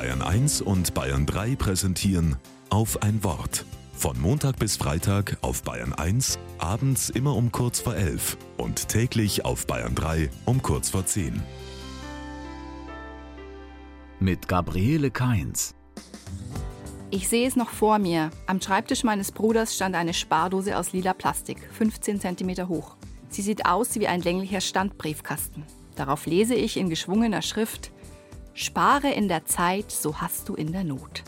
Bayern 1 und Bayern 3 präsentieren auf ein Wort. Von Montag bis Freitag auf Bayern 1, abends immer um kurz vor 11 und täglich auf Bayern 3 um kurz vor 10. Mit Gabriele Kainz. Ich sehe es noch vor mir. Am Schreibtisch meines Bruders stand eine Spardose aus lila Plastik, 15 cm hoch. Sie sieht aus wie ein länglicher Standbriefkasten. Darauf lese ich in geschwungener Schrift Spare in der Zeit, so hast du in der Not.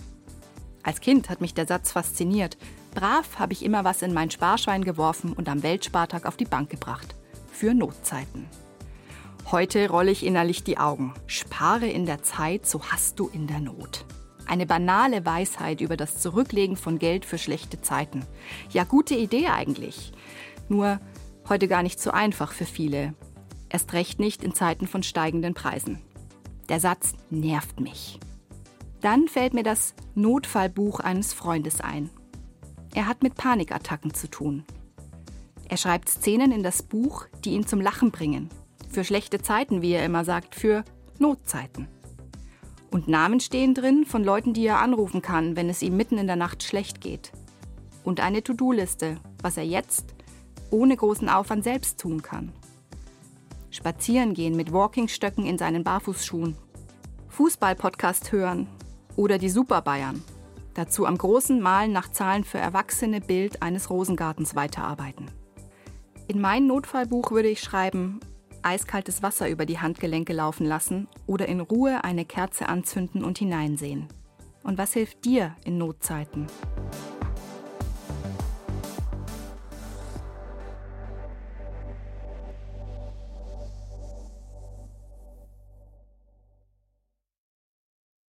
Als Kind hat mich der Satz fasziniert. Brav habe ich immer was in mein Sparschwein geworfen und am Weltspartag auf die Bank gebracht. Für Notzeiten. Heute rolle ich innerlich die Augen. Spare in der Zeit, so hast du in der Not. Eine banale Weisheit über das Zurücklegen von Geld für schlechte Zeiten. Ja, gute Idee eigentlich. Nur heute gar nicht so einfach für viele. Erst recht nicht in Zeiten von steigenden Preisen. Der Satz nervt mich. Dann fällt mir das Notfallbuch eines Freundes ein. Er hat mit Panikattacken zu tun. Er schreibt Szenen in das Buch, die ihn zum Lachen bringen. Für schlechte Zeiten, wie er immer sagt, für Notzeiten. Und Namen stehen drin von Leuten, die er anrufen kann, wenn es ihm mitten in der Nacht schlecht geht. Und eine To-Do-Liste, was er jetzt ohne großen Aufwand selbst tun kann. Spazieren gehen mit Walkingstöcken in seinen Barfußschuhen. Fußball-Podcast hören oder die Super Bayern. Dazu am großen Malen nach Zahlen für Erwachsene Bild eines Rosengartens weiterarbeiten. In mein Notfallbuch würde ich schreiben, eiskaltes Wasser über die Handgelenke laufen lassen oder in Ruhe eine Kerze anzünden und hineinsehen. Und was hilft dir in Notzeiten?